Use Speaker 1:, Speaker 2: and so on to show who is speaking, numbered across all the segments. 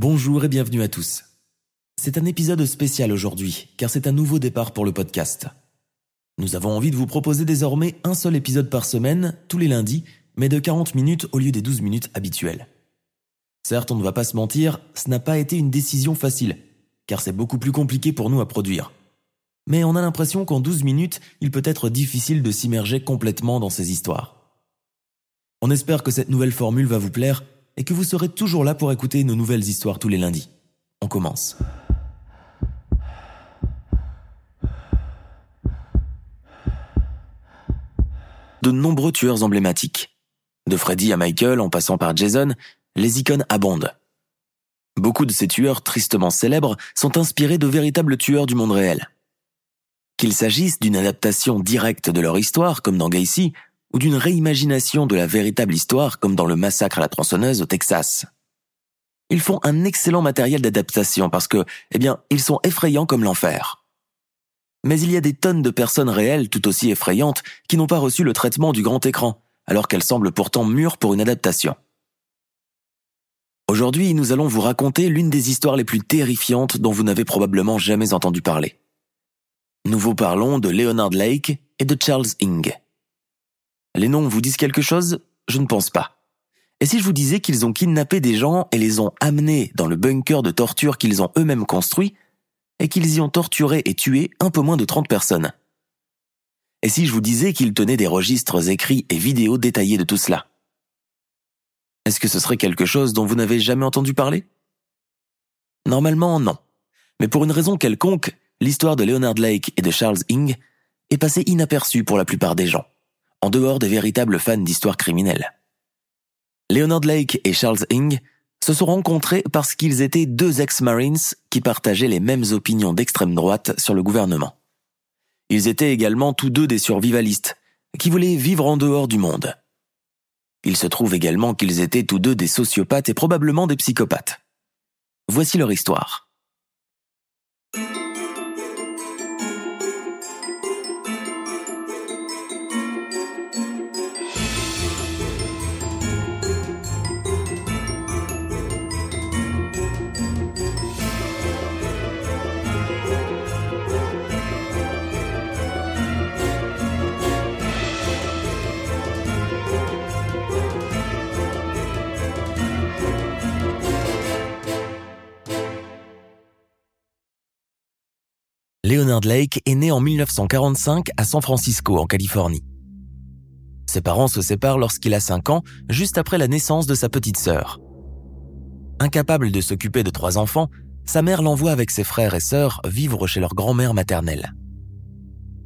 Speaker 1: Bonjour et bienvenue à tous. C'est un épisode spécial aujourd'hui, car c'est un nouveau départ pour le podcast. Nous avons envie de vous proposer désormais un seul épisode par semaine, tous les lundis, mais de 40 minutes au lieu des 12 minutes habituelles. Certes, on ne va pas se mentir, ce n'a pas été une décision facile, car c'est beaucoup plus compliqué pour nous à produire. Mais on a l'impression qu'en 12 minutes, il peut être difficile de s'immerger complètement dans ces histoires. On espère que cette nouvelle formule va vous plaire et que vous serez toujours là pour écouter nos nouvelles histoires tous les lundis. On commence. De nombreux tueurs emblématiques. De Freddy à Michael en passant par Jason, les icônes abondent. Beaucoup de ces tueurs tristement célèbres sont inspirés de véritables tueurs du monde réel. Qu'il s'agisse d'une adaptation directe de leur histoire, comme dans Gacy, ou d'une réimagination de la véritable histoire comme dans le massacre à la tronçonneuse au Texas. Ils font un excellent matériel d'adaptation parce que, eh bien, ils sont effrayants comme l'enfer. Mais il y a des tonnes de personnes réelles tout aussi effrayantes qui n'ont pas reçu le traitement du grand écran, alors qu'elles semblent pourtant mûres pour une adaptation. Aujourd'hui, nous allons vous raconter l'une des histoires les plus terrifiantes dont vous n'avez probablement jamais entendu parler. Nous vous parlons de Leonard Lake et de Charles Ing. Les noms vous disent quelque chose? Je ne pense pas. Et si je vous disais qu'ils ont kidnappé des gens et les ont amenés dans le bunker de torture qu'ils ont eux-mêmes construit, et qu'ils y ont torturé et tué un peu moins de 30 personnes? Et si je vous disais qu'ils tenaient des registres écrits et vidéos détaillés de tout cela? Est-ce que ce serait quelque chose dont vous n'avez jamais entendu parler? Normalement, non. Mais pour une raison quelconque, l'histoire de Leonard Lake et de Charles Ing est passée inaperçue pour la plupart des gens en dehors des véritables fans d'histoire criminelle. Leonard Lake et Charles Ing se sont rencontrés parce qu'ils étaient deux ex-Marines qui partageaient les mêmes opinions d'extrême droite sur le gouvernement. Ils étaient également tous deux des survivalistes, qui voulaient vivre en dehors du monde. Il se trouve également qu'ils étaient tous deux des sociopathes et probablement des psychopathes. Voici leur histoire. Leonard Lake est né en 1945 à San Francisco, en Californie. Ses parents se séparent lorsqu'il a 5 ans, juste après la naissance de sa petite sœur. Incapable de s'occuper de trois enfants, sa mère l'envoie avec ses frères et sœurs vivre chez leur grand-mère maternelle.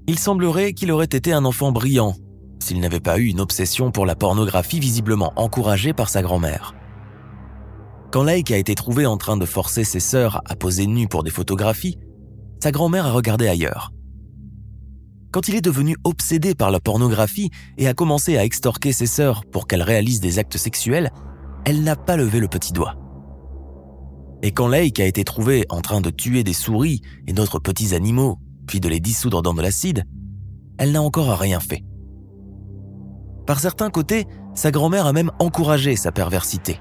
Speaker 1: Il semblerait qu'il aurait été un enfant brillant, s'il n'avait pas eu une obsession pour la pornographie visiblement encouragée par sa grand-mère. Quand Lake a été trouvé en train de forcer ses sœurs à poser nues pour des photographies, sa grand-mère a regardé ailleurs. Quand il est devenu obsédé par la pornographie et a commencé à extorquer ses sœurs pour qu'elles réalisent des actes sexuels, elle n'a pas levé le petit doigt. Et quand Lake a été trouvé en train de tuer des souris et d'autres petits animaux, puis de les dissoudre dans de l'acide, elle n'a encore rien fait. Par certains côtés, sa grand-mère a même encouragé sa perversité.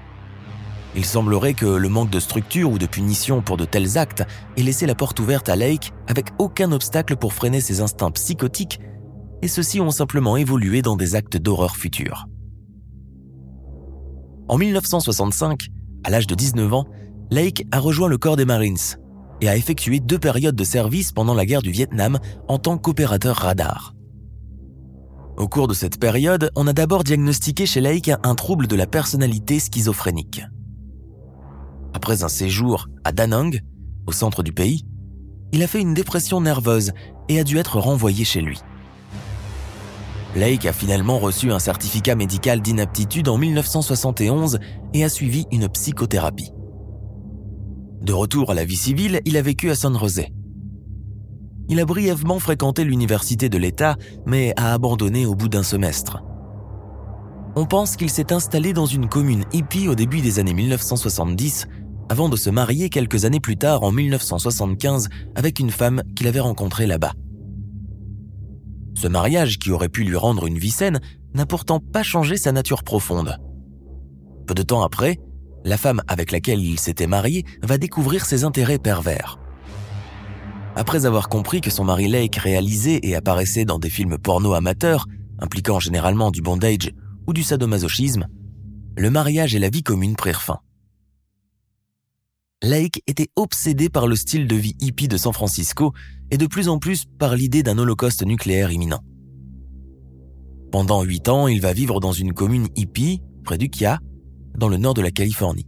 Speaker 1: Il semblerait que le manque de structure ou de punition pour de tels actes ait laissé la porte ouverte à Lake avec aucun obstacle pour freiner ses instincts psychotiques, et ceux-ci ont simplement évolué dans des actes d'horreur futurs. En 1965, à l'âge de 19 ans, Lake a rejoint le corps des Marines et a effectué deux périodes de service pendant la guerre du Vietnam en tant qu'opérateur radar. Au cours de cette période, on a d'abord diagnostiqué chez Lake un trouble de la personnalité schizophrénique. Après un séjour à Da Nang, au centre du pays, il a fait une dépression nerveuse et a dû être renvoyé chez lui. Lake a finalement reçu un certificat médical d'inaptitude en 1971 et a suivi une psychothérapie. De retour à la vie civile, il a vécu à San Jose. Il a brièvement fréquenté l'université de l'État, mais a abandonné au bout d'un semestre. On pense qu'il s'est installé dans une commune hippie au début des années 1970, avant de se marier quelques années plus tard en 1975 avec une femme qu'il avait rencontrée là-bas. Ce mariage, qui aurait pu lui rendre une vie saine, n'a pourtant pas changé sa nature profonde. Peu de temps après, la femme avec laquelle il s'était marié va découvrir ses intérêts pervers. Après avoir compris que son mari Lake réalisait et apparaissait dans des films porno amateurs, impliquant généralement du bondage ou du sadomasochisme, le mariage et la vie commune prirent fin. Lake était obsédé par le style de vie hippie de San Francisco et de plus en plus par l'idée d'un holocauste nucléaire imminent. Pendant huit ans, il va vivre dans une commune hippie, près du Kia, dans le nord de la Californie.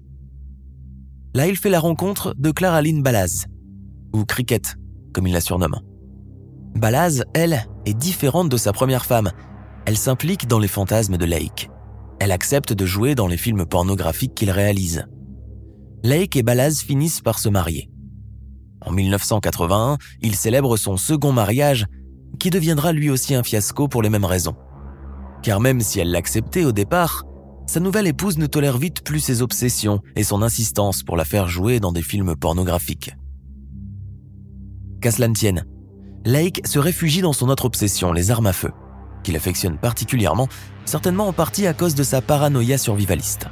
Speaker 1: Là, il fait la rencontre de Clara Lynn Balaz, ou Cricket, comme il la surnomme. Balaz, elle, est différente de sa première femme. Elle s'implique dans les fantasmes de Lake. Elle accepte de jouer dans les films pornographiques qu'il réalise. Lake et Balaz finissent par se marier. En 1981, il célèbre son second mariage, qui deviendra lui aussi un fiasco pour les mêmes raisons. Car même si elle l'acceptait au départ, sa nouvelle épouse ne tolère vite plus ses obsessions et son insistance pour la faire jouer dans des films pornographiques. Qu'à cela ne tienne, Lake se réfugie dans son autre obsession, les armes à feu, qu'il affectionne particulièrement, certainement en partie à cause de sa paranoïa survivaliste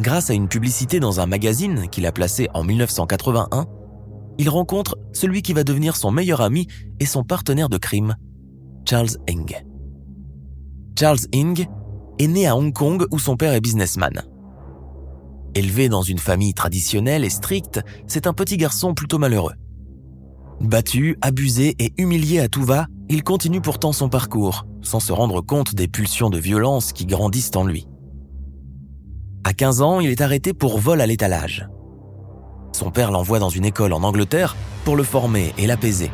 Speaker 1: grâce à une publicité dans un magazine qu'il a placé en 1981, il rencontre celui qui va devenir son meilleur ami et son partenaire de crime, Charles Ing. Charles Ing est né à Hong Kong où son père est businessman. Élevé dans une famille traditionnelle et stricte, c'est un petit garçon plutôt malheureux. Battu, abusé et humilié à tout va, il continue pourtant son parcours, sans se rendre compte des pulsions de violence qui grandissent en lui. À 15 ans, il est arrêté pour vol à l'étalage. Son père l'envoie dans une école en Angleterre pour le former et l'apaiser.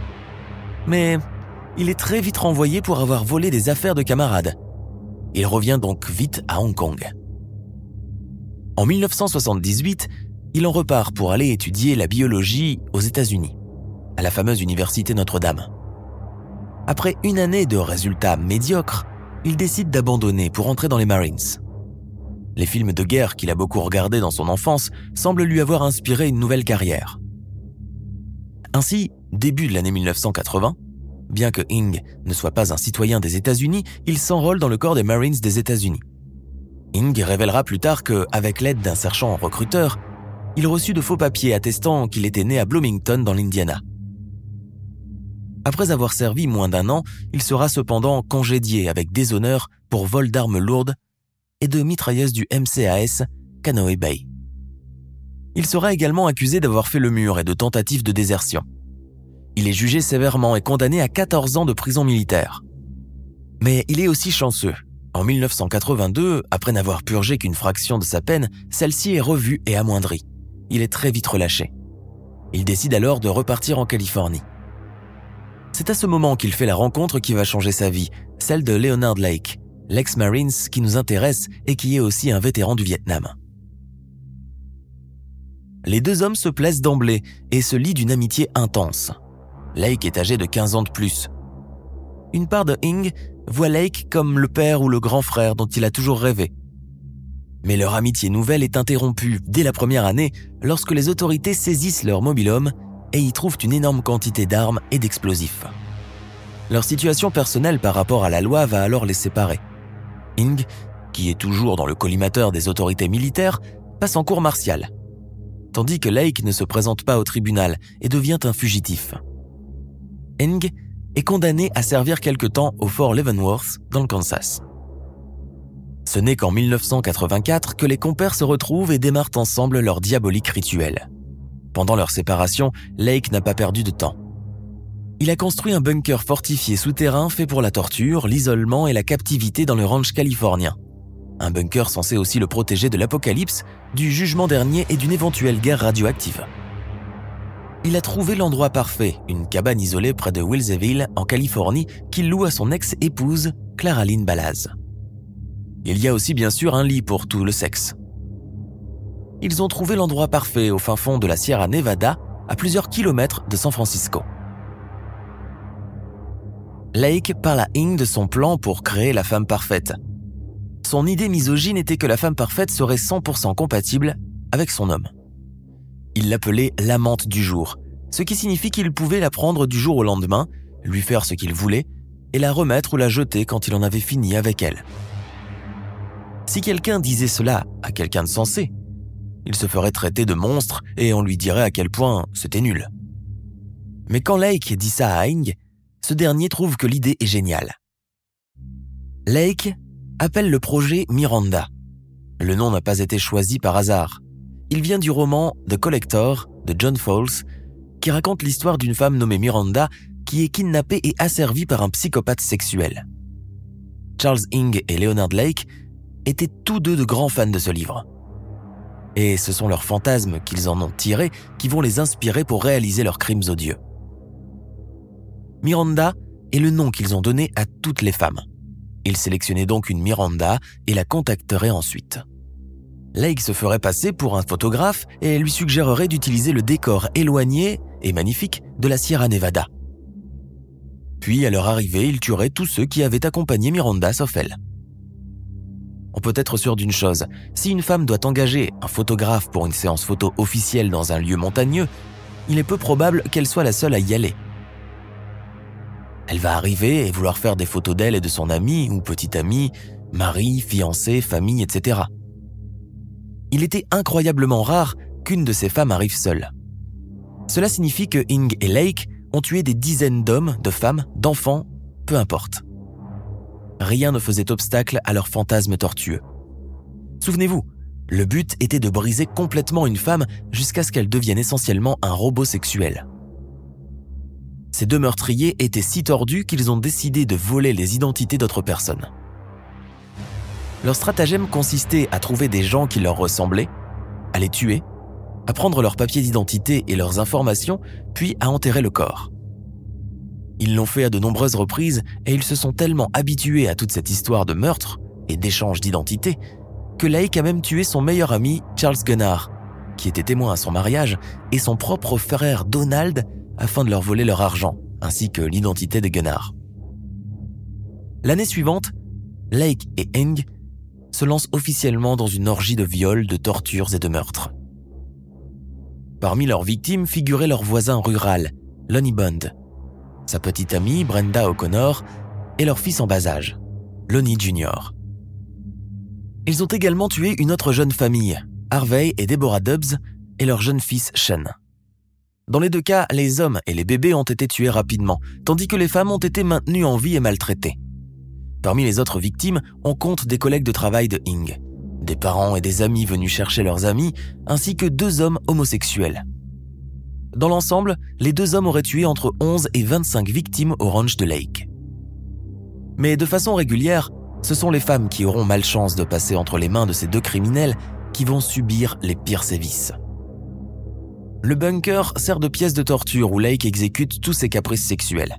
Speaker 1: Mais il est très vite renvoyé pour avoir volé des affaires de camarades. Il revient donc vite à Hong Kong. En 1978, il en repart pour aller étudier la biologie aux États-Unis, à la fameuse Université Notre-Dame. Après une année de résultats médiocres, il décide d'abandonner pour entrer dans les Marines. Les films de guerre qu'il a beaucoup regardés dans son enfance semblent lui avoir inspiré une nouvelle carrière. Ainsi, début de l'année 1980, bien que Ing ne soit pas un citoyen des États-Unis, il s'enrôle dans le corps des Marines des États-Unis. Ing révélera plus tard que, avec l'aide d'un sergent recruteur, il reçut de faux papiers attestant qu'il était né à Bloomington dans l'Indiana. Après avoir servi moins d'un an, il sera cependant congédié avec déshonneur pour vol d'armes lourdes et de mitrailleuse du MCAS Canoe Bay. Il sera également accusé d'avoir fait le mur et de tentative de désertion. Il est jugé sévèrement et condamné à 14 ans de prison militaire. Mais il est aussi chanceux. En 1982, après n'avoir purgé qu'une fraction de sa peine, celle-ci est revue et amoindrie. Il est très vite relâché. Il décide alors de repartir en Californie. C'est à ce moment qu'il fait la rencontre qui va changer sa vie, celle de Leonard Lake, l'ex-Marines qui nous intéresse et qui est aussi un vétéran du Vietnam. Les deux hommes se plaisent d'emblée et se lient d'une amitié intense. Lake est âgé de 15 ans de plus. Une part de Ing voit Lake comme le père ou le grand frère dont il a toujours rêvé. Mais leur amitié nouvelle est interrompue dès la première année lorsque les autorités saisissent leur mobilhome et y trouvent une énorme quantité d'armes et d'explosifs. Leur situation personnelle par rapport à la loi va alors les séparer. Ing, qui est toujours dans le collimateur des autorités militaires, passe en cour martiale, tandis que Lake ne se présente pas au tribunal et devient un fugitif. Ing est condamné à servir quelque temps au fort Leavenworth dans le Kansas. Ce n'est qu'en 1984 que les compères se retrouvent et démarrent ensemble leur diabolique rituel. Pendant leur séparation, Lake n'a pas perdu de temps. Il a construit un bunker fortifié souterrain fait pour la torture, l'isolement et la captivité dans le ranch californien. Un bunker censé aussi le protéger de l'apocalypse, du jugement dernier et d'une éventuelle guerre radioactive. il a trouvé l'endroit parfait, une cabane isolée près de Wilseyville, en Californie, qu'il loue à son ex-épouse, Clara Lynn Balaz. Il y a aussi bien sûr un lit pour tout le sexe. Ils ont trouvé l'endroit parfait au fin fond de la Sierra Nevada, à plusieurs kilomètres de San Francisco. Lake parle à Ing de son plan pour créer la femme parfaite. Son idée misogyne était que la femme parfaite serait 100% compatible avec son homme. Il l'appelait l'amante du jour, ce qui signifie qu'il pouvait la prendre du jour au lendemain, lui faire ce qu'il voulait, et la remettre ou la jeter quand il en avait fini avec elle. Si quelqu'un disait cela à quelqu'un de sensé, il se ferait traiter de monstre et on lui dirait à quel point c'était nul. Mais quand Lake dit ça à Ing, ce dernier trouve que l'idée est géniale. Lake appelle le projet Miranda. Le nom n'a pas été choisi par hasard. Il vient du roman The Collector de John Fowles, qui raconte l'histoire d'une femme nommée Miranda qui est kidnappée et asservie par un psychopathe sexuel. Charles Ing et Leonard Lake étaient tous deux de grands fans de ce livre. Et ce sont leurs fantasmes qu'ils en ont tirés qui vont les inspirer pour réaliser leurs crimes odieux. Miranda est le nom qu'ils ont donné à toutes les femmes. Ils sélectionnaient donc une Miranda et la contacteraient ensuite. Lake se ferait passer pour un photographe et lui suggérerait d'utiliser le décor éloigné et magnifique de la Sierra Nevada. Puis, à leur arrivée, il tuerait tous ceux qui avaient accompagné Miranda sauf elle. On peut être sûr d'une chose, si une femme doit engager un photographe pour une séance photo officielle dans un lieu montagneux, il est peu probable qu'elle soit la seule à y aller. Elle va arriver et vouloir faire des photos d'elle et de son ami ou petit ami, mari, fiancé, famille, etc. Il était incroyablement rare qu'une de ces femmes arrive seule. Cela signifie que Ing et Lake ont tué des dizaines d'hommes, de femmes, d'enfants, peu importe. Rien ne faisait obstacle à leur fantasme tortueux. Souvenez-vous, le but était de briser complètement une femme jusqu'à ce qu'elle devienne essentiellement un robot sexuel. Ces deux meurtriers étaient si tordus qu'ils ont décidé de voler les identités d'autres personnes. Leur stratagème consistait à trouver des gens qui leur ressemblaient, à les tuer, à prendre leurs papiers d'identité et leurs informations, puis à enterrer le corps. Ils l'ont fait à de nombreuses reprises et ils se sont tellement habitués à toute cette histoire de meurtre et d'échange d'identité que Lake a même tué son meilleur ami Charles Gunnar, qui était témoin à son mariage, et son propre frère Donald afin de leur voler leur argent, ainsi que l'identité de Gunnar. L'année suivante, Lake et Eng se lancent officiellement dans une orgie de viols, de tortures et de meurtres. Parmi leurs victimes figurait leur voisin rural, Lonnie Bond, sa petite amie Brenda O'Connor et leur fils en bas âge, Lonnie Jr. Ils ont également tué une autre jeune famille, Harvey et Deborah Dubs, et leur jeune fils Sean. Dans les deux cas, les hommes et les bébés ont été tués rapidement, tandis que les femmes ont été maintenues en vie et maltraitées. Parmi les autres victimes, on compte des collègues de travail de Ing, des parents et des amis venus chercher leurs amis, ainsi que deux hommes homosexuels. Dans l'ensemble, les deux hommes auraient tué entre 11 et 25 victimes au ranch de Lake. Mais de façon régulière, ce sont les femmes qui auront malchance de passer entre les mains de ces deux criminels qui vont subir les pires sévices. Le bunker sert de pièce de torture où Lake exécute tous ses caprices sexuels.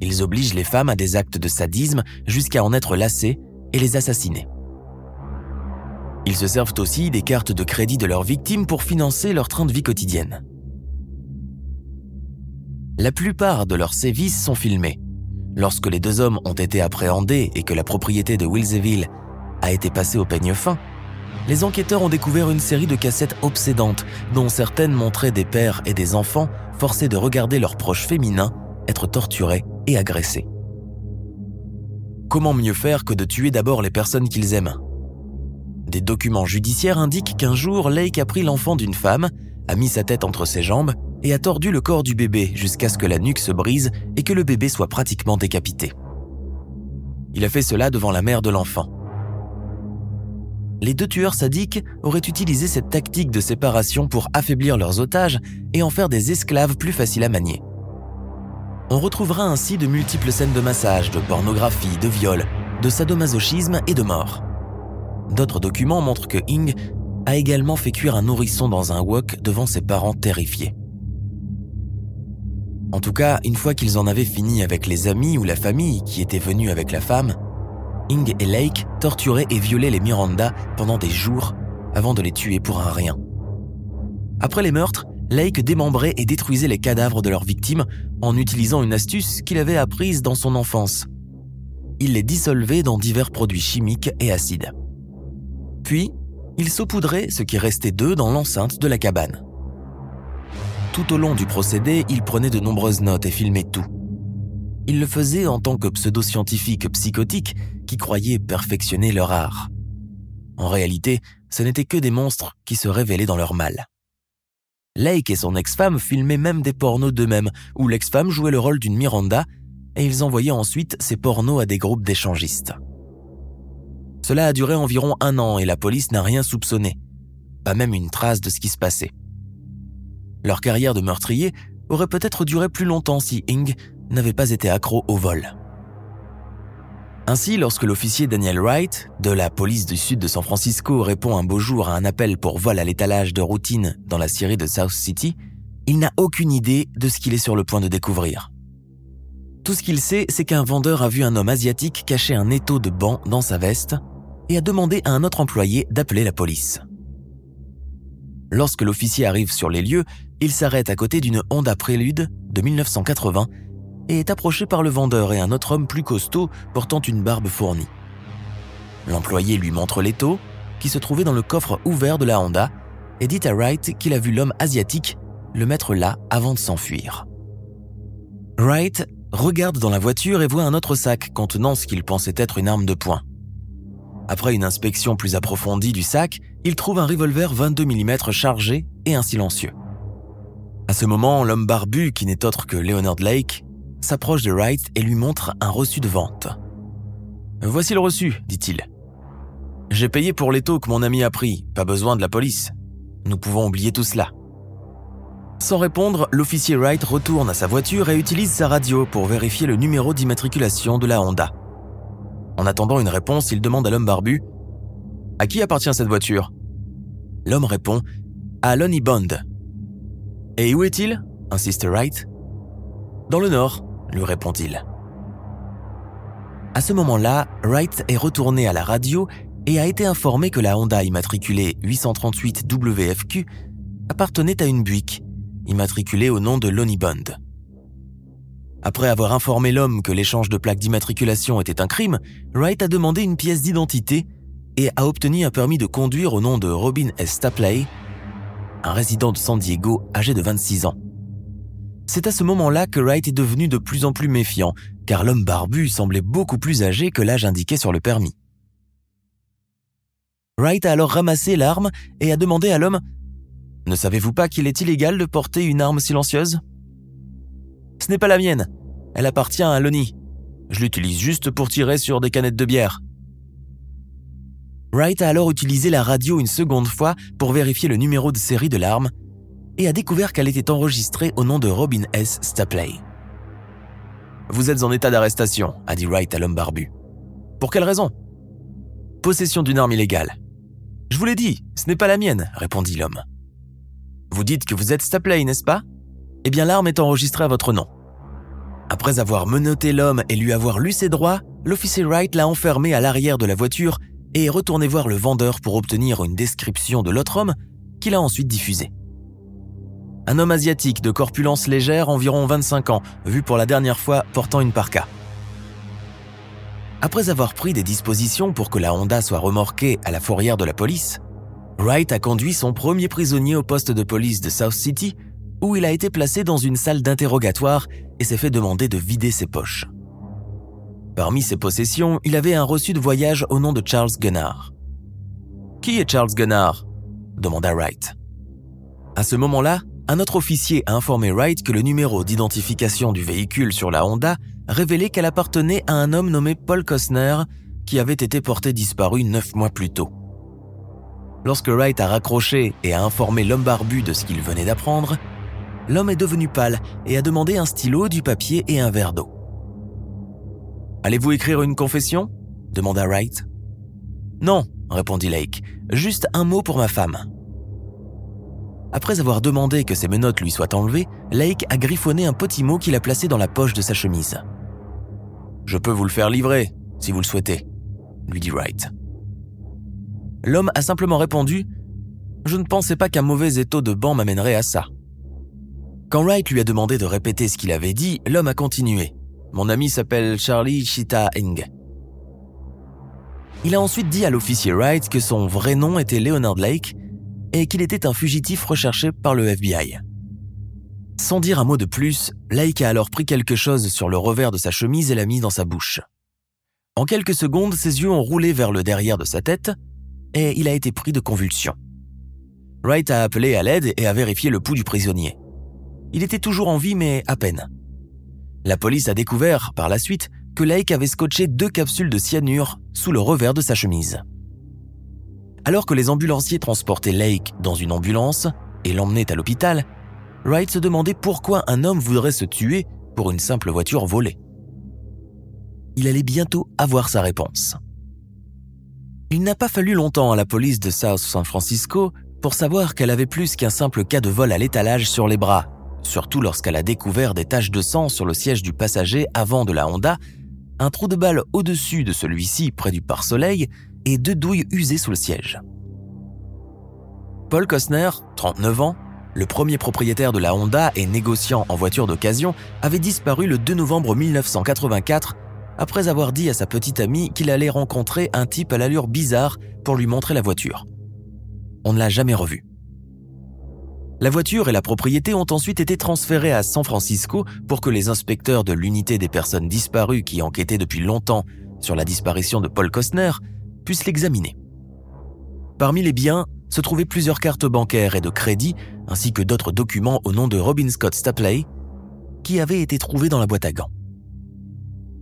Speaker 1: Ils obligent les femmes à des actes de sadisme jusqu'à en être lassées et les assassiner. Ils se servent aussi des cartes de crédit de leurs victimes pour financer leur train de vie quotidienne. La plupart de leurs sévices sont filmés. Lorsque les deux hommes ont été appréhendés et que la propriété de Wilseyville a été passée au peigne fin, les enquêteurs ont découvert une série de cassettes obsédantes, dont certaines montraient des pères et des enfants forcés de regarder leurs proches féminins être torturés et agressés. Comment mieux faire que de tuer d'abord les personnes qu'ils aiment? Des documents judiciaires indiquent qu'un jour, Lake a pris l'enfant d'une femme, a mis sa tête entre ses jambes et a tordu le corps du bébé jusqu'à ce que la nuque se brise et que le bébé soit pratiquement décapité. Il a fait cela devant la mère de l'enfant les deux tueurs sadiques auraient utilisé cette tactique de séparation pour affaiblir leurs otages et en faire des esclaves plus faciles à manier. On retrouvera ainsi de multiples scènes de massage, de pornographie, de viol, de sadomasochisme et de mort. D'autres documents montrent que Ing a également fait cuire un nourrisson dans un wok devant ses parents terrifiés. En tout cas, une fois qu'ils en avaient fini avec les amis ou la famille qui étaient venus avec la femme, Ing et Lake torturaient et violaient les Miranda pendant des jours avant de les tuer pour un rien. Après les meurtres, Lake démembrait et détruisait les cadavres de leurs victimes en utilisant une astuce qu'il avait apprise dans son enfance. Il les dissolvait dans divers produits chimiques et acides. Puis, il saupoudrait ce qui restait d'eux dans l'enceinte de la cabane. Tout au long du procédé, il prenait de nombreuses notes et filmait tout. Il le faisait en tant que pseudo-scientifique psychotique qui croyait perfectionner leur art. En réalité, ce n'étaient que des monstres qui se révélaient dans leur mal. Lake et son ex-femme filmaient même des pornos d'eux-mêmes, où l'ex-femme jouait le rôle d'une Miranda, et ils envoyaient ensuite ces pornos à des groupes d'échangistes. Cela a duré environ un an et la police n'a rien soupçonné, pas même une trace de ce qui se passait. Leur carrière de meurtrier aurait peut-être duré plus longtemps si Ing n'avait pas été accro au vol. Ainsi, lorsque l'officier Daniel Wright, de la police du sud de San Francisco, répond un beau jour à un appel pour vol à l'étalage de routine dans la Syrie de South City, il n'a aucune idée de ce qu'il est sur le point de découvrir. Tout ce qu'il sait, c'est qu'un vendeur a vu un homme asiatique cacher un étau de banc dans sa veste et a demandé à un autre employé d'appeler la police. Lorsque l'officier arrive sur les lieux, il s'arrête à côté d'une Honda Prélude de 1980 et est approché par le vendeur et un autre homme plus costaud portant une barbe fournie. L'employé lui montre l'étau, qui se trouvait dans le coffre ouvert de la Honda, et dit à Wright qu'il a vu l'homme asiatique le mettre là avant de s'enfuir. Wright regarde dans la voiture et voit un autre sac contenant ce qu'il pensait être une arme de poing. Après une inspection plus approfondie du sac, il trouve un revolver 22 mm chargé et un silencieux. À ce moment, l'homme barbu, qui n'est autre que Leonard Lake, s'approche de Wright et lui montre un reçu de vente. Voici le reçu, dit-il. J'ai payé pour l'étau que mon ami a pris, pas besoin de la police. Nous pouvons oublier tout cela. Sans répondre, l'officier Wright retourne à sa voiture et utilise sa radio pour vérifier le numéro d'immatriculation de la Honda. En attendant une réponse, il demande à l'homme barbu À qui appartient cette voiture? L'homme répond À Lonnie Bond. Et où est-il? insiste Wright. Dans le nord, lui répond-il. À ce moment-là, Wright est retourné à la radio et a été informé que la Honda immatriculée 838 WFQ appartenait à une Buick, immatriculée au nom de Lonnie Bond. Après avoir informé l'homme que l'échange de plaques d'immatriculation était un crime, Wright a demandé une pièce d'identité et a obtenu un permis de conduire au nom de Robin S. Stapley, un résident de San Diego âgé de 26 ans. C'est à ce moment-là que Wright est devenu de plus en plus méfiant, car l'homme barbu semblait beaucoup plus âgé que l'âge indiqué sur le permis. Wright a alors ramassé l'arme et a demandé à l'homme Ne savez-vous pas qu'il est illégal de porter une arme silencieuse Ce n'est pas la mienne. Elle appartient à Lonnie. Je l'utilise juste pour tirer sur des canettes de bière. Wright a alors utilisé la radio une seconde fois pour vérifier le numéro de série de l'arme et a découvert qu'elle était enregistrée au nom de Robin S. Stapley. Vous êtes en état d'arrestation, a dit Wright à l'homme barbu. Pour quelle raison? Possession d'une arme illégale. Je vous l'ai dit, ce n'est pas la mienne, répondit l'homme. Vous dites que vous êtes Stapley, n'est-ce pas? Eh bien, l'arme est enregistrée à votre nom. Après avoir menotté l'homme et lui avoir lu ses droits, l'officier Wright l'a enfermé à l'arrière de la voiture et est retourné voir le vendeur pour obtenir une description de l'autre homme qu'il a ensuite diffusée. Un homme asiatique de corpulence légère, environ 25 ans, vu pour la dernière fois portant une parka. Après avoir pris des dispositions pour que la Honda soit remorquée à la fourrière de la police, Wright a conduit son premier prisonnier au poste de police de South City, où il a été placé dans une salle d'interrogatoire et s'est fait demander de vider ses poches. Parmi ses possessions, il avait un reçu de voyage au nom de Charles Gunnar. Qui est Charles Gunnar? demanda Wright. À ce moment-là, un autre officier a informé Wright que le numéro d'identification du véhicule sur la Honda révélait qu'elle appartenait à un homme nommé Paul Costner qui avait été porté disparu neuf mois plus tôt. Lorsque Wright a raccroché et a informé l'homme barbu de ce qu'il venait d'apprendre, l'homme est devenu pâle et a demandé un stylo, du papier et un verre d'eau. Allez-vous écrire une confession? demanda Wright. Non, répondit Lake, juste un mot pour ma femme. Après avoir demandé que ses menottes lui soient enlevées, Lake a griffonné un petit mot qu'il a placé dans la poche de sa chemise. Je peux vous le faire livrer, si vous le souhaitez, lui dit Wright. L'homme a simplement répondu Je ne pensais pas qu'un mauvais étau de banc m'amènerait à ça. Quand Wright lui a demandé de répéter ce qu'il avait dit, l'homme a continué. Mon ami s'appelle Charlie Chita Eng. Il a ensuite dit à l'officier Wright que son vrai nom était Leonard Lake et qu'il était un fugitif recherché par le FBI. Sans dire un mot de plus, Lake a alors pris quelque chose sur le revers de sa chemise et l'a mis dans sa bouche. En quelques secondes, ses yeux ont roulé vers le derrière de sa tête et il a été pris de convulsions. Wright a appelé à l'aide et a vérifié le pouls du prisonnier. Il était toujours en vie mais à peine. La police a découvert, par la suite, que Lake avait scotché deux capsules de cyanure sous le revers de sa chemise. Alors que les ambulanciers transportaient Lake dans une ambulance et l'emmenaient à l'hôpital, Wright se demandait pourquoi un homme voudrait se tuer pour une simple voiture volée. Il allait bientôt avoir sa réponse. Il n'a pas fallu longtemps à la police de South San Francisco pour savoir qu'elle avait plus qu'un simple cas de vol à l'étalage sur les bras, surtout lorsqu'elle a découvert des taches de sang sur le siège du passager avant de la Honda, un trou de balle au-dessus de celui-ci près du pare-soleil et deux douilles usées sous le siège. Paul Costner, 39 ans, le premier propriétaire de la Honda et négociant en voiture d'occasion, avait disparu le 2 novembre 1984 après avoir dit à sa petite amie qu'il allait rencontrer un type à l'allure bizarre pour lui montrer la voiture. On ne l'a jamais revu. La voiture et la propriété ont ensuite été transférées à San Francisco pour que les inspecteurs de l'unité des personnes disparues qui enquêtaient depuis longtemps sur la disparition de Paul Costner puissent l'examiner. Parmi les biens se trouvaient plusieurs cartes bancaires et de crédit, ainsi que d'autres documents au nom de Robin Scott Stapley, qui avaient été trouvés dans la boîte à gants.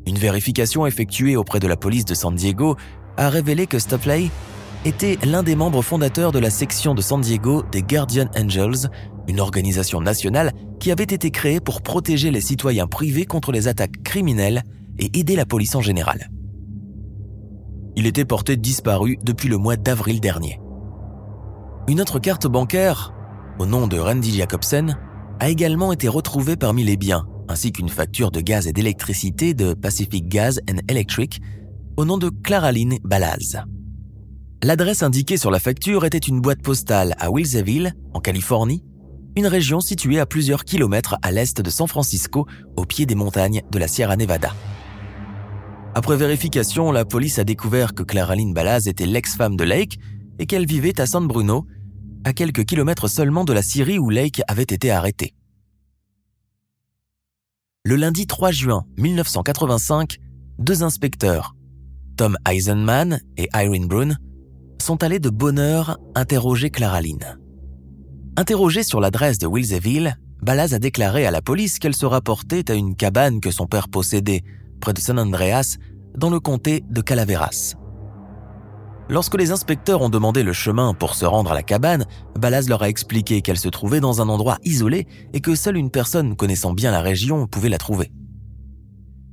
Speaker 1: Une vérification effectuée auprès de la police de San Diego a révélé que Stapley était l'un des membres fondateurs de la section de San Diego des Guardian Angels, une organisation nationale qui avait été créée pour protéger les citoyens privés contre les attaques criminelles et aider la police en général. Il était porté disparu depuis le mois d'avril dernier. Une autre carte bancaire, au nom de Randy Jacobsen, a également été retrouvée parmi les biens, ainsi qu'une facture de gaz et d'électricité de Pacific Gas and Electric au nom de Claraline Balaz. L'adresse indiquée sur la facture était une boîte postale à Wilseyville, en Californie, une région située à plusieurs kilomètres à l'est de San Francisco, au pied des montagnes de la Sierra Nevada. Après vérification, la police a découvert que Claraline Balaz était l'ex-femme de Lake et qu'elle vivait à San Bruno, à quelques kilomètres seulement de la Syrie où Lake avait été arrêté. Le lundi 3 juin 1985, deux inspecteurs, Tom Eisenman et Irene Brun, sont allés de bonne heure interroger Claraline. Interrogée sur l'adresse de Wilseyville, Balaz a déclaré à la police qu'elle se rapportait à une cabane que son père possédait près de San Andreas, dans le comté de Calaveras. Lorsque les inspecteurs ont demandé le chemin pour se rendre à la cabane, Balaz leur a expliqué qu'elle se trouvait dans un endroit isolé et que seule une personne connaissant bien la région pouvait la trouver.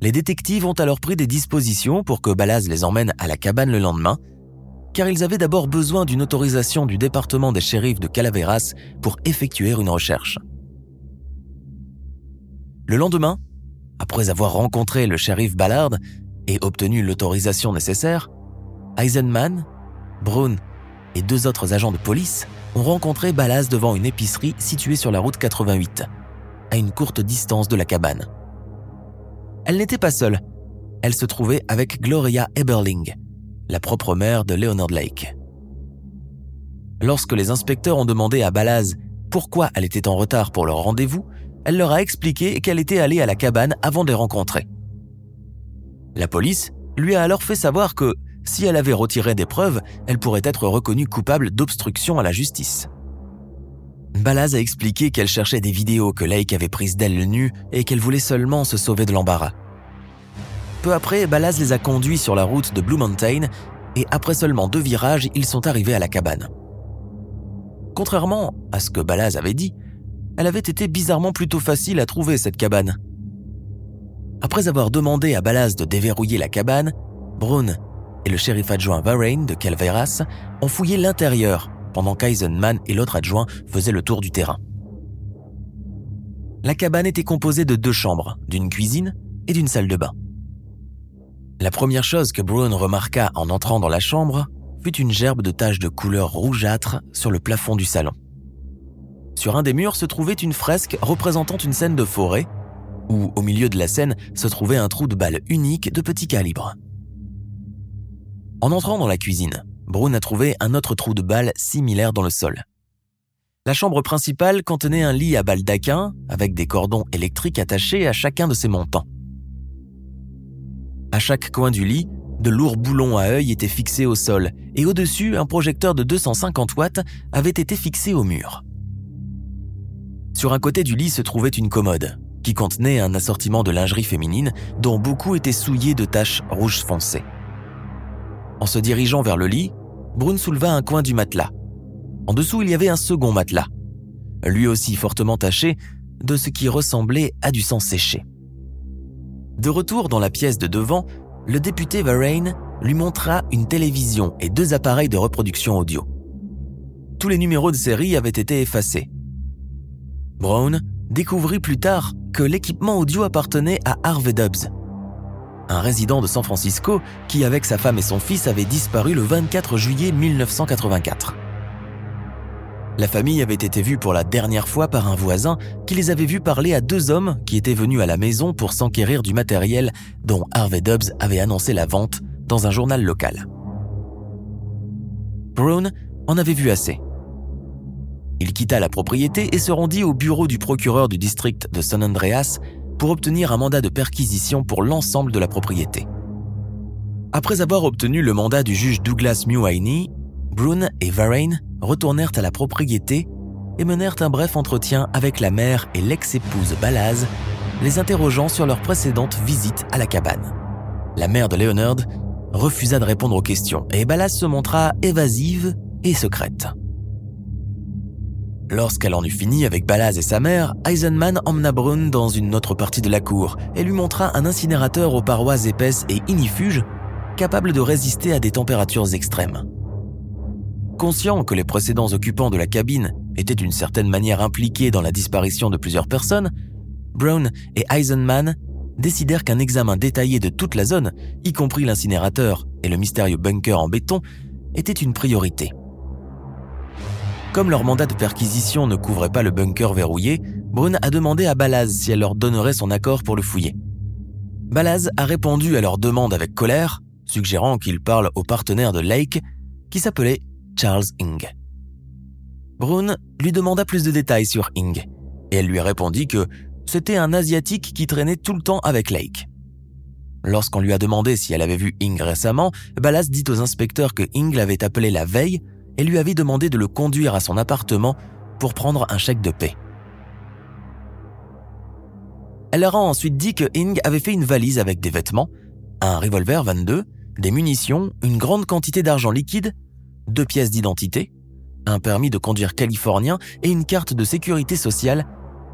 Speaker 1: Les détectives ont alors pris des dispositions pour que Balaz les emmène à la cabane le lendemain, car ils avaient d'abord besoin d'une autorisation du département des shérifs de Calaveras pour effectuer une recherche. Le lendemain, après avoir rencontré le shérif Ballard et obtenu l'autorisation nécessaire, Eisenman, Brown et deux autres agents de police ont rencontré Ballas devant une épicerie située sur la route 88, à une courte distance de la cabane. Elle n'était pas seule, elle se trouvait avec Gloria Eberling, la propre mère de Leonard Lake. Lorsque les inspecteurs ont demandé à Balaz pourquoi elle était en retard pour leur rendez-vous, elle leur a expliqué qu'elle était allée à la cabane avant de les rencontrer. La police lui a alors fait savoir que si elle avait retiré des preuves, elle pourrait être reconnue coupable d'obstruction à la justice. Balaz a expliqué qu'elle cherchait des vidéos que Lake avait prises d'elle nue et qu'elle voulait seulement se sauver de l'embarras. Peu après, Balaz les a conduits sur la route de Blue Mountain et après seulement deux virages, ils sont arrivés à la cabane. Contrairement à ce que Balaz avait dit, elle avait été bizarrement plutôt facile à trouver cette cabane. Après avoir demandé à Balaz de déverrouiller la cabane, Brun et le shérif adjoint Varane de Calveras ont fouillé l'intérieur pendant qu'Eisenman et l'autre adjoint faisaient le tour du terrain. La cabane était composée de deux chambres, d'une cuisine et d'une salle de bain. La première chose que Brown remarqua en entrant dans la chambre fut une gerbe de taches de couleur rougeâtre sur le plafond du salon. Sur un des murs se trouvait une fresque représentant une scène de forêt, où au milieu de la scène se trouvait un trou de balle unique de petit calibre. En entrant dans la cuisine, Brown a trouvé un autre trou de balle similaire dans le sol. La chambre principale contenait un lit à baldaquin avec des cordons électriques attachés à chacun de ses montants. À chaque coin du lit, de lourds boulons à œil étaient fixés au sol et au-dessus, un projecteur de 250 watts avait été fixé au mur. Sur un côté du lit se trouvait une commode qui contenait un assortiment de lingerie féminine dont beaucoup étaient souillés de taches rouges foncées. En se dirigeant vers le lit, Brune souleva un coin du matelas en dessous, il y avait un second matelas, lui aussi fortement taché de ce qui ressemblait à du sang séché. De retour dans la pièce de devant, le député Varane lui montra une télévision et deux appareils de reproduction audio. Tous les numéros de série avaient été effacés. Brown découvrit plus tard que l'équipement audio appartenait à Harvey Dubbs, un résident de San Francisco qui, avec sa femme et son fils, avait disparu le 24 juillet 1984. La famille avait été vue pour la dernière fois par un voisin qui les avait vus parler à deux hommes qui étaient venus à la maison pour s'enquérir du matériel dont Harvey Dobbs avait annoncé la vente dans un journal local. Brown en avait vu assez. Il quitta la propriété et se rendit au bureau du procureur du district de San Andreas pour obtenir un mandat de perquisition pour l'ensemble de la propriété. Après avoir obtenu le mandat du juge Douglas Muaini, Brune et Varane retournèrent à la propriété et menèrent un bref entretien avec la mère et l'ex-épouse Balaz, les interrogeant sur leur précédente visite à la cabane. La mère de Leonard refusa de répondre aux questions et Balaz se montra évasive et secrète. Lorsqu'elle en eut fini avec Balaz et sa mère, Eisenman emmena Brune dans une autre partie de la cour et lui montra un incinérateur aux parois épaisses et inifuges capable de résister à des températures extrêmes. Conscient que les précédents occupants de la cabine étaient d'une certaine manière impliqués dans la disparition de plusieurs personnes, Brown et Eisenman décidèrent qu'un examen détaillé de toute la zone, y compris l'incinérateur et le mystérieux bunker en béton, était une priorité. Comme leur mandat de perquisition ne couvrait pas le bunker verrouillé, Brown a demandé à Balaz si elle leur donnerait son accord pour le fouiller. Balaz a répondu à leur demande avec colère, suggérant qu'il parle au partenaire de Lake, qui s'appelait Charles Ing. Brune lui demanda plus de détails sur Ing, et elle lui répondit que c'était un Asiatique qui traînait tout le temps avec Lake. Lorsqu'on lui a demandé si elle avait vu Ing récemment, Ballas dit aux inspecteurs que Ing l'avait appelé la veille et lui avait demandé de le conduire à son appartement pour prendre un chèque de paix. Elle leur a ensuite dit que Ing avait fait une valise avec des vêtements, un revolver 22, des munitions, une grande quantité d'argent liquide deux pièces d'identité, un permis de conduire californien et une carte de sécurité sociale,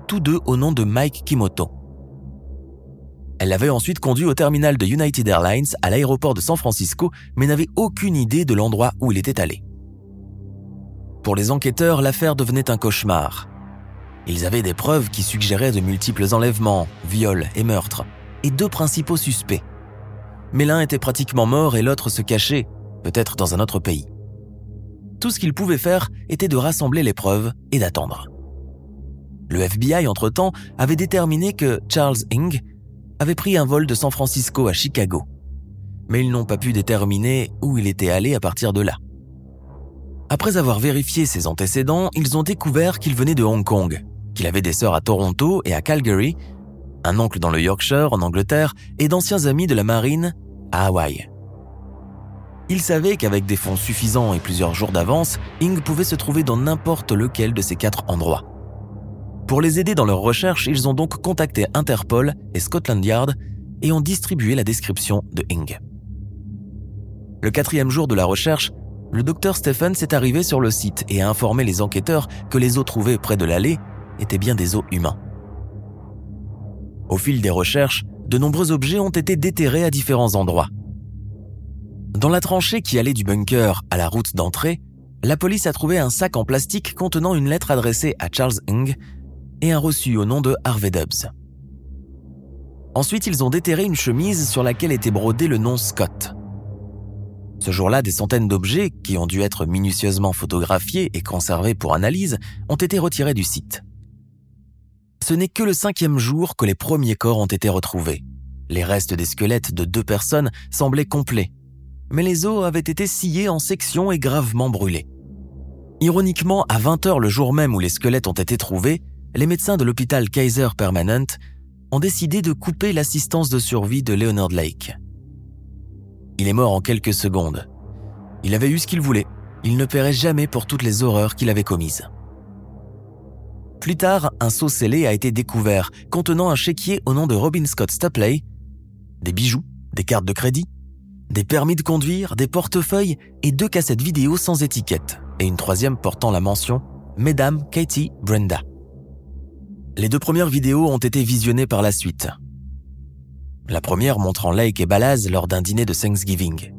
Speaker 1: tous deux au nom de Mike Kimoto. Elle l'avait ensuite conduit au terminal de United Airlines à l'aéroport de San Francisco, mais n'avait aucune idée de l'endroit où il était allé. Pour les enquêteurs, l'affaire devenait un cauchemar. Ils avaient des preuves qui suggéraient de multiples enlèvements, viols et meurtres, et deux principaux suspects. Mais l'un était pratiquement mort et l'autre se cachait, peut-être dans un autre pays. Tout ce qu'ils pouvaient faire était de rassembler les preuves et d'attendre. Le FBI, entre-temps, avait déterminé que Charles Ing avait pris un vol de San Francisco à Chicago. Mais ils n'ont pas pu déterminer où il était allé à partir de là. Après avoir vérifié ses antécédents, ils ont découvert qu'il venait de Hong Kong, qu'il avait des sœurs à Toronto et à Calgary, un oncle dans le Yorkshire en Angleterre et d'anciens amis de la marine à Hawaï. Il savait qu'avec des fonds suffisants et plusieurs jours d'avance, Ing pouvait se trouver dans n'importe lequel de ces quatre endroits. Pour les aider dans leurs recherches, ils ont donc contacté Interpol et Scotland Yard et ont distribué la description de Ing. Le quatrième jour de la recherche, le docteur Stephens est arrivé sur le site et a informé les enquêteurs que les os trouvés près de l'allée étaient bien des os humains. Au fil des recherches, de nombreux objets ont été déterrés à différents endroits. Dans la tranchée qui allait du bunker à la route d'entrée, la police a trouvé un sac en plastique contenant une lettre adressée à Charles Ng et un reçu au nom de Harvey Dubs. Ensuite, ils ont déterré une chemise sur laquelle était brodé le nom Scott. Ce jour-là, des centaines d'objets, qui ont dû être minutieusement photographiés et conservés pour analyse, ont été retirés du site. Ce n'est que le cinquième jour que les premiers corps ont été retrouvés. Les restes des squelettes de deux personnes semblaient complets, mais les os avaient été sciés en sections et gravement brûlés. Ironiquement, à 20h le jour même où les squelettes ont été trouvés, les médecins de l'hôpital Kaiser Permanent ont décidé de couper l'assistance de survie de Leonard Lake. Il est mort en quelques secondes. Il avait eu ce qu'il voulait. Il ne paierait jamais pour toutes les horreurs qu'il avait commises. Plus tard, un seau scellé a été découvert contenant un chéquier au nom de Robin Scott Stapley, des bijoux, des cartes de crédit, des permis de conduire, des portefeuilles et deux cassettes vidéo sans étiquette, et une troisième portant la mention Mesdames Katie Brenda. Les deux premières vidéos ont été visionnées par la suite, la première montrant Lake et Balaz lors d'un dîner de Thanksgiving.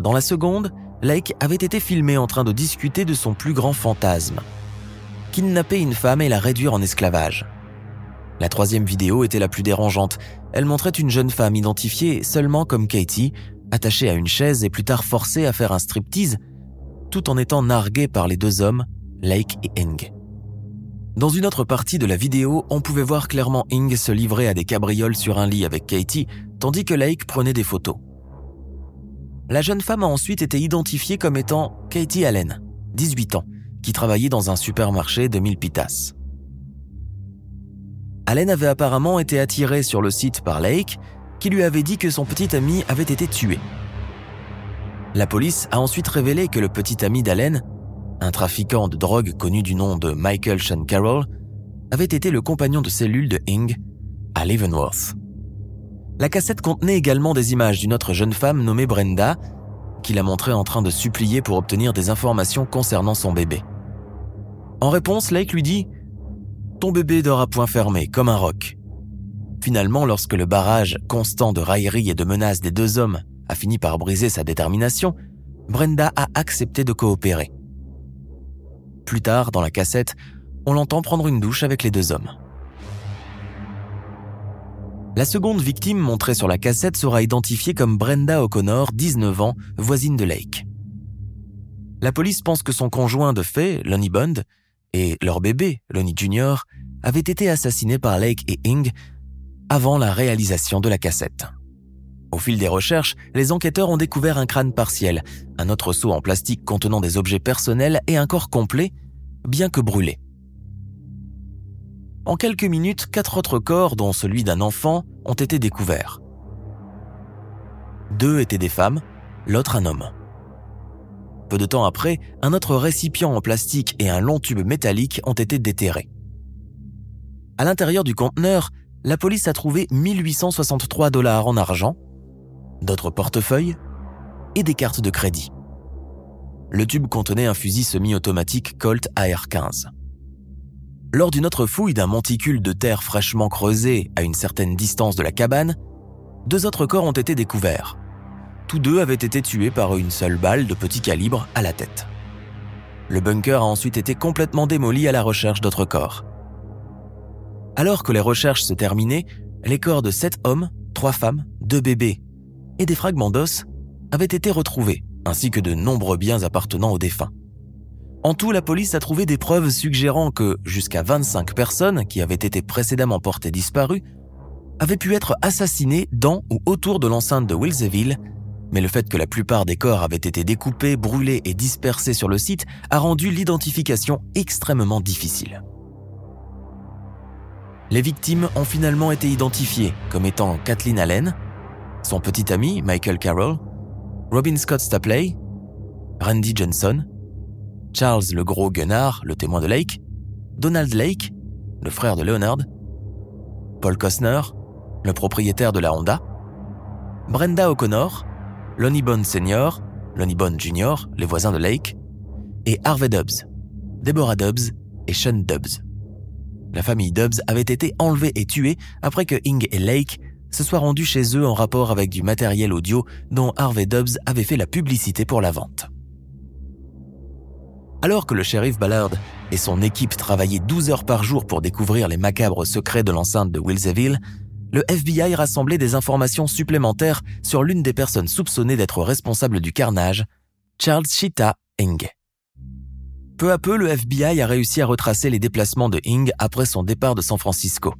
Speaker 1: Dans la seconde, Lake avait été filmé en train de discuter de son plus grand fantasme. Kidnapper une femme et la réduire en esclavage. La troisième vidéo était la plus dérangeante. Elle montrait une jeune femme identifiée seulement comme Katie, attachée à une chaise et plus tard forcée à faire un striptease, tout en étant narguée par les deux hommes, Lake et Eng. Dans une autre partie de la vidéo, on pouvait voir clairement Ing se livrer à des cabrioles sur un lit avec Katie, tandis que Lake prenait des photos. La jeune femme a ensuite été identifiée comme étant Katie Allen, 18 ans, qui travaillait dans un supermarché de Milpitas. Allen avait apparemment été attirée sur le site par Lake, qui lui avait dit que son petit ami avait été tué. La police a ensuite révélé que le petit ami d'Allen un trafiquant de drogue connu du nom de Michael Sean Carroll, avait été le compagnon de cellule de Ing à Leavenworth. La cassette contenait également des images d'une autre jeune femme nommée Brenda, qui la montrait en train de supplier pour obtenir des informations concernant son bébé. En réponse, Lake lui dit Ton bébé dort à point fermé, comme un roc. Finalement, lorsque le barrage constant de railleries et de menaces des deux hommes a fini par briser sa détermination, Brenda a accepté de coopérer. Plus tard, dans la cassette, on l'entend prendre une douche avec les deux hommes. La seconde victime montrée sur la cassette sera identifiée comme Brenda O'Connor, 19 ans, voisine de Lake. La police pense que son conjoint de fait, Lonnie Bond, et leur bébé, Lonnie Jr., avaient été assassinés par Lake et Ing avant la réalisation de la cassette. Au fil des recherches, les enquêteurs ont découvert un crâne partiel, un autre seau en plastique contenant des objets personnels et un corps complet, bien que brûlé. En quelques minutes, quatre autres corps, dont celui d'un enfant, ont été découverts. Deux étaient des femmes, l'autre un homme. Peu de temps après, un autre récipient en plastique et un long tube métallique ont été déterrés. À l'intérieur du conteneur, la police a trouvé 1863 dollars en argent, d'autres portefeuilles et des cartes de crédit. Le tube contenait un fusil semi-automatique Colt AR-15. Lors d'une autre fouille d'un monticule de terre fraîchement creusé à une certaine distance de la cabane, deux autres corps ont été découverts. Tous deux avaient été tués par une seule balle de petit calibre à la tête. Le bunker a ensuite été complètement démoli à la recherche d'autres corps. Alors que les recherches se terminaient, les corps de sept hommes, trois femmes, deux bébés et des fragments d'os avaient été retrouvés, ainsi que de nombreux biens appartenant aux défunts. En tout, la police a trouvé des preuves suggérant que jusqu'à 25 personnes qui avaient été précédemment portées disparues avaient pu être assassinées dans ou autour de l'enceinte de Wilseville, mais le fait que la plupart des corps avaient été découpés, brûlés et dispersés sur le site a rendu l'identification extrêmement difficile. Les victimes ont finalement été identifiées comme étant Kathleen Allen, son petit ami Michael Carroll, Robin Scott Stapley, Randy Johnson, Charles le gros Gunnar, le témoin de Lake, Donald Lake, le frère de Leonard, Paul Costner, le propriétaire de la Honda, Brenda O'Connor, Lonnie Bond Sr., Lonnie Bond Jr., les voisins de Lake, et Harvey Dubbs, Deborah Dubbs et Sean Dubbs. La famille Dubbs avait été enlevée et tuée après que Ing et Lake se soit rendu chez eux en rapport avec du matériel audio dont Harvey Dubbs avait fait la publicité pour la vente. Alors que le shérif Ballard et son équipe travaillaient 12 heures par jour pour découvrir les macabres secrets de l'enceinte de Wilseville, le FBI rassemblait des informations supplémentaires sur l'une des personnes soupçonnées d'être responsable du carnage, Charles Chita Ing. Peu à peu, le FBI a réussi à retracer les déplacements de Ing après son départ de San Francisco.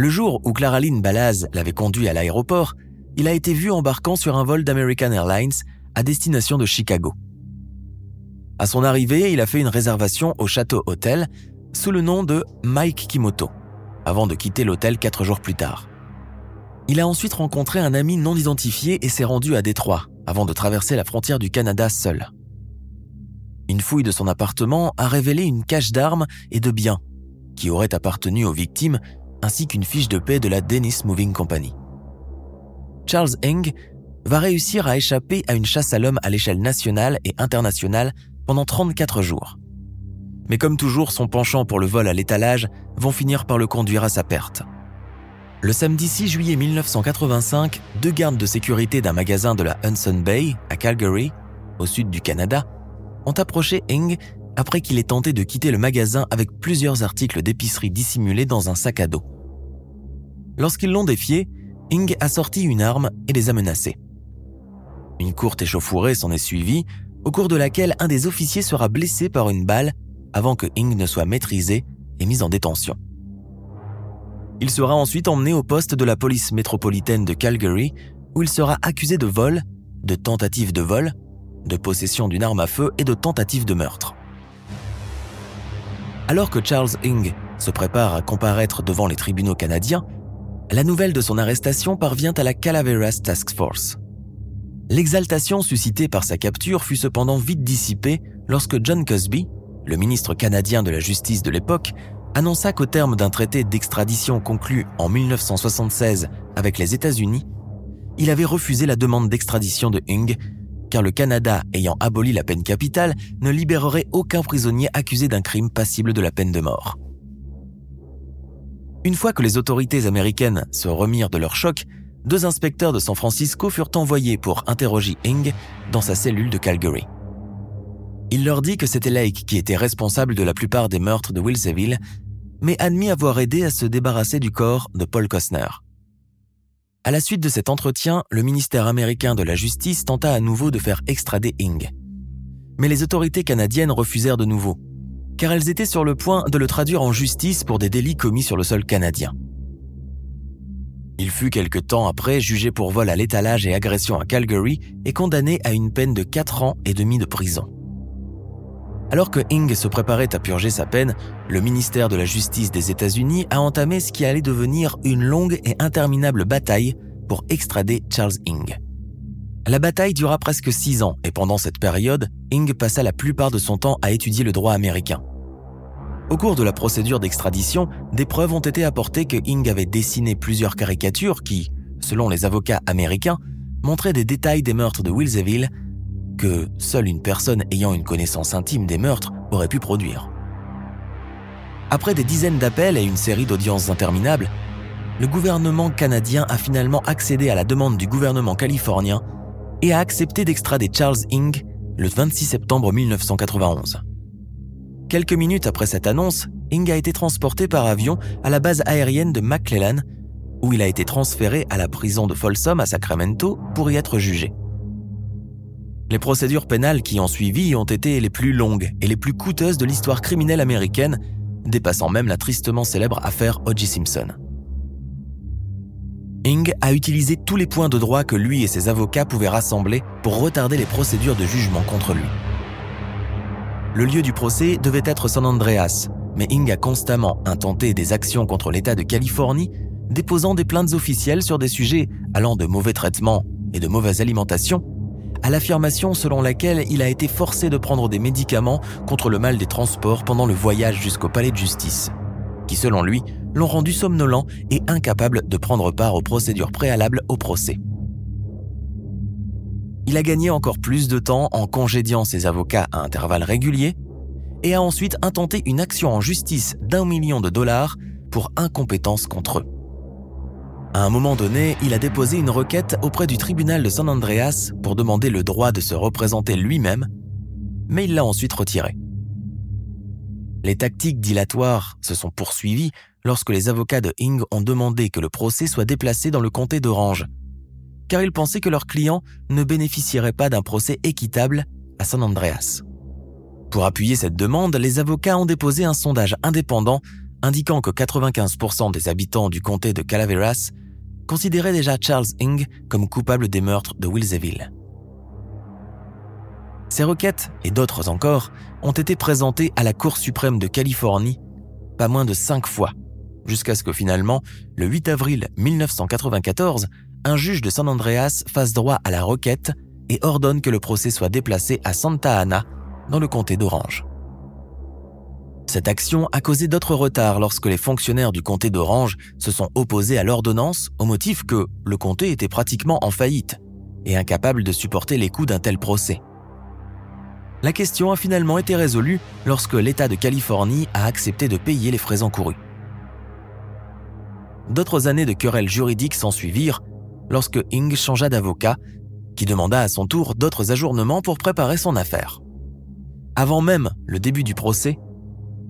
Speaker 1: Le jour où Claraline Balaz l'avait conduit à l'aéroport, il a été vu embarquant sur un vol d'American Airlines à destination de Chicago. À son arrivée, il a fait une réservation au Château Hotel sous le nom de Mike Kimoto, avant de quitter l'hôtel quatre jours plus tard. Il a ensuite rencontré un ami non identifié et s'est rendu à Détroit, avant de traverser la frontière du Canada seul. Une fouille de son appartement a révélé une cache d'armes et de biens qui auraient appartenu aux victimes ainsi qu'une fiche de paix de la Dennis Moving Company. Charles Eng va réussir à échapper à une chasse à l'homme à l'échelle nationale et internationale pendant 34 jours. Mais comme toujours, son penchant pour le vol à l'étalage vont finir par le conduire à sa perte. Le samedi 6 juillet 1985, deux gardes de sécurité d'un magasin de la Hudson Bay, à Calgary, au sud du Canada, ont approché Eng après qu'il ait tenté de quitter le magasin avec plusieurs articles d'épicerie dissimulés dans un sac à dos. Lorsqu'ils l'ont défié, Ing a sorti une arme et les a menacés. Une courte échauffourée s'en est suivie, au cours de laquelle un des officiers sera blessé par une balle avant que Ing ne soit maîtrisé et mis en détention. Il sera ensuite emmené au poste de la police métropolitaine de Calgary, où il sera accusé de vol, de tentative de vol, de possession d'une arme à feu et de tentative de meurtre. Alors que Charles Ing se prépare à comparaître devant les tribunaux canadiens, la nouvelle de son arrestation parvient à la Calaveras Task Force. L'exaltation suscitée par sa capture fut cependant vite dissipée lorsque John Cosby, le ministre canadien de la Justice de l'époque, annonça qu'au terme d'un traité d'extradition conclu en 1976 avec les États-Unis, il avait refusé la demande d'extradition de Ing, car le Canada ayant aboli la peine capitale ne libérerait aucun prisonnier accusé d'un crime passible de la peine de mort. Une fois que les autorités américaines se remirent de leur choc, deux inspecteurs de San Francisco furent envoyés pour interroger Ing dans sa cellule de Calgary. Il leur dit que c'était Lake qui était responsable de la plupart des meurtres de Wilseville, mais admis avoir aidé à se débarrasser du corps de Paul Costner. À la suite de cet entretien, le ministère américain de la Justice tenta à nouveau de faire extrader Ing. Mais les autorités canadiennes refusèrent de nouveau, car elles étaient sur le point de le traduire en justice pour des délits commis sur le sol canadien. Il fut quelque temps après jugé pour vol à l'étalage et agression à Calgary et condamné à une peine de 4 ans et demi de prison. Alors que Ing se préparait à purger sa peine, le ministère de la Justice des États-Unis a entamé ce qui allait devenir une longue et interminable bataille pour extrader Charles Ing. La bataille dura presque six ans et pendant cette période, Ing passa la plupart de son temps à étudier le droit américain. Au cours de la procédure d'extradition, des preuves ont été apportées que Ing avait dessiné plusieurs caricatures qui, selon les avocats américains, montraient des détails des meurtres de Wilseville que seule une personne ayant une connaissance intime des meurtres aurait pu produire. Après des dizaines d'appels et une série d'audiences interminables, le gouvernement canadien a finalement accédé à la demande du gouvernement californien et a accepté d'extrader Charles Ing le 26 septembre 1991. Quelques minutes après cette annonce, Ing a été transporté par avion à la base aérienne de McClellan, où il a été transféré à la prison de Folsom à Sacramento pour y être jugé. Les procédures pénales qui ont suivi ont été les plus longues et les plus coûteuses de l'histoire criminelle américaine, dépassant même la tristement célèbre affaire O.J. Simpson. Ing a utilisé tous les points de droit que lui et ses avocats pouvaient rassembler pour retarder les procédures de jugement contre lui. Le lieu du procès devait être San Andreas, mais Ing a constamment intenté des actions contre l'État de Californie, déposant des plaintes officielles sur des sujets allant de mauvais traitements et de mauvaise alimentation à l'affirmation selon laquelle il a été forcé de prendre des médicaments contre le mal des transports pendant le voyage jusqu'au palais de justice, qui selon lui l'ont rendu somnolent et incapable de prendre part aux procédures préalables au procès il a gagné encore plus de temps en congédiant ses avocats à intervalles réguliers et a ensuite intenté une action en justice d'un million de dollars pour incompétence contre eux. À un moment donné, il a déposé une requête auprès du tribunal de San Andreas pour demander le droit de se représenter lui-même, mais il l'a ensuite retiré. Les tactiques dilatoires se sont poursuivies lorsque les avocats de Ing ont demandé que le procès soit déplacé dans le comté d'Orange, car ils pensaient que leurs clients ne bénéficieraient pas d'un procès équitable à San Andreas. Pour appuyer cette demande, les avocats ont déposé un sondage indépendant indiquant que 95% des habitants du comté de Calaveras considéraient déjà Charles Ing comme coupable des meurtres de Wilseville. Ces requêtes, et d'autres encore, ont été présentées à la Cour suprême de Californie pas moins de cinq fois, jusqu'à ce que finalement, le 8 avril 1994, un juge de San Andreas fasse droit à la requête et ordonne que le procès soit déplacé à Santa Ana, dans le comté d'Orange. Cette action a causé d'autres retards lorsque les fonctionnaires du comté d'Orange se sont opposés à l'ordonnance au motif que le comté était pratiquement en faillite et incapable de supporter les coûts d'un tel procès. La question a finalement été résolue lorsque l'État de Californie a accepté de payer les frais encourus. D'autres années de querelles juridiques s'ensuivirent lorsque Ing changea d'avocat, qui demanda à son tour d'autres ajournements pour préparer son affaire. Avant même le début du procès,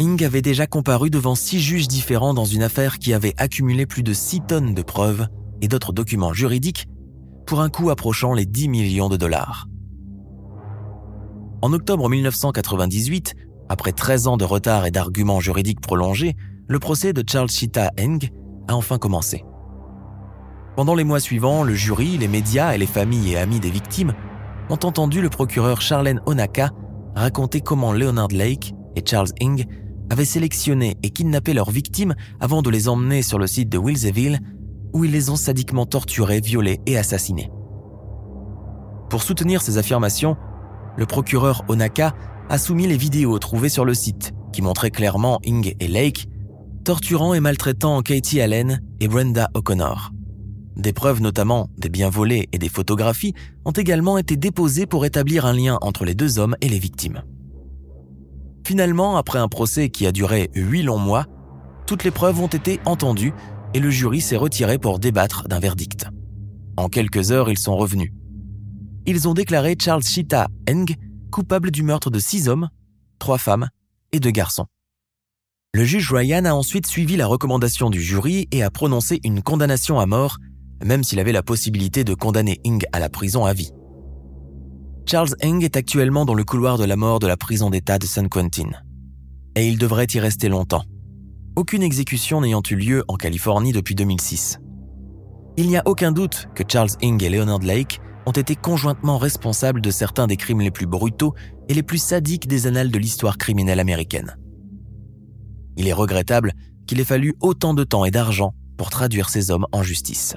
Speaker 1: Ing avait déjà comparu devant six juges différents dans une affaire qui avait accumulé plus de six tonnes de preuves et d'autres documents juridiques pour un coût approchant les 10 millions de dollars. En octobre 1998, après 13 ans de retard et d'arguments juridiques prolongés, le procès de Charles Chita Eng a enfin commencé. Pendant les mois suivants, le jury, les médias et les familles et amis des victimes ont entendu le procureur Charlene Onaka raconter comment Leonard Lake et Charles Ing avaient sélectionné et kidnappé leurs victimes avant de les emmener sur le site de Wilseville, où ils les ont sadiquement torturés, violés et assassinés. Pour soutenir ces affirmations, le procureur Onaka a soumis les vidéos trouvées sur le site qui montraient clairement Ing et Lake torturant et maltraitant Katie Allen et Brenda O'Connor. Des preuves notamment des biens volés et des photographies ont également été déposées pour établir un lien entre les deux hommes et les victimes. Finalement, après un procès qui a duré huit longs mois, toutes les preuves ont été entendues et le jury s'est retiré pour débattre d'un verdict. En quelques heures, ils sont revenus ils ont déclaré Charles Chita Eng coupable du meurtre de six hommes, trois femmes et deux garçons. Le juge Ryan a ensuite suivi la recommandation du jury et a prononcé une condamnation à mort, même s'il avait la possibilité de condamner Ing à la prison à vie. Charles Eng est actuellement dans le couloir de la mort de la prison d'État de San Quentin. Et il devrait y rester longtemps. Aucune exécution n'ayant eu lieu en Californie depuis 2006. Il n'y a aucun doute que Charles Ing et Leonard Lake ont été conjointement responsables de certains des crimes les plus brutaux et les plus sadiques des annales de l'histoire criminelle américaine. Il est regrettable qu'il ait fallu autant de temps et d'argent pour traduire ces hommes en justice.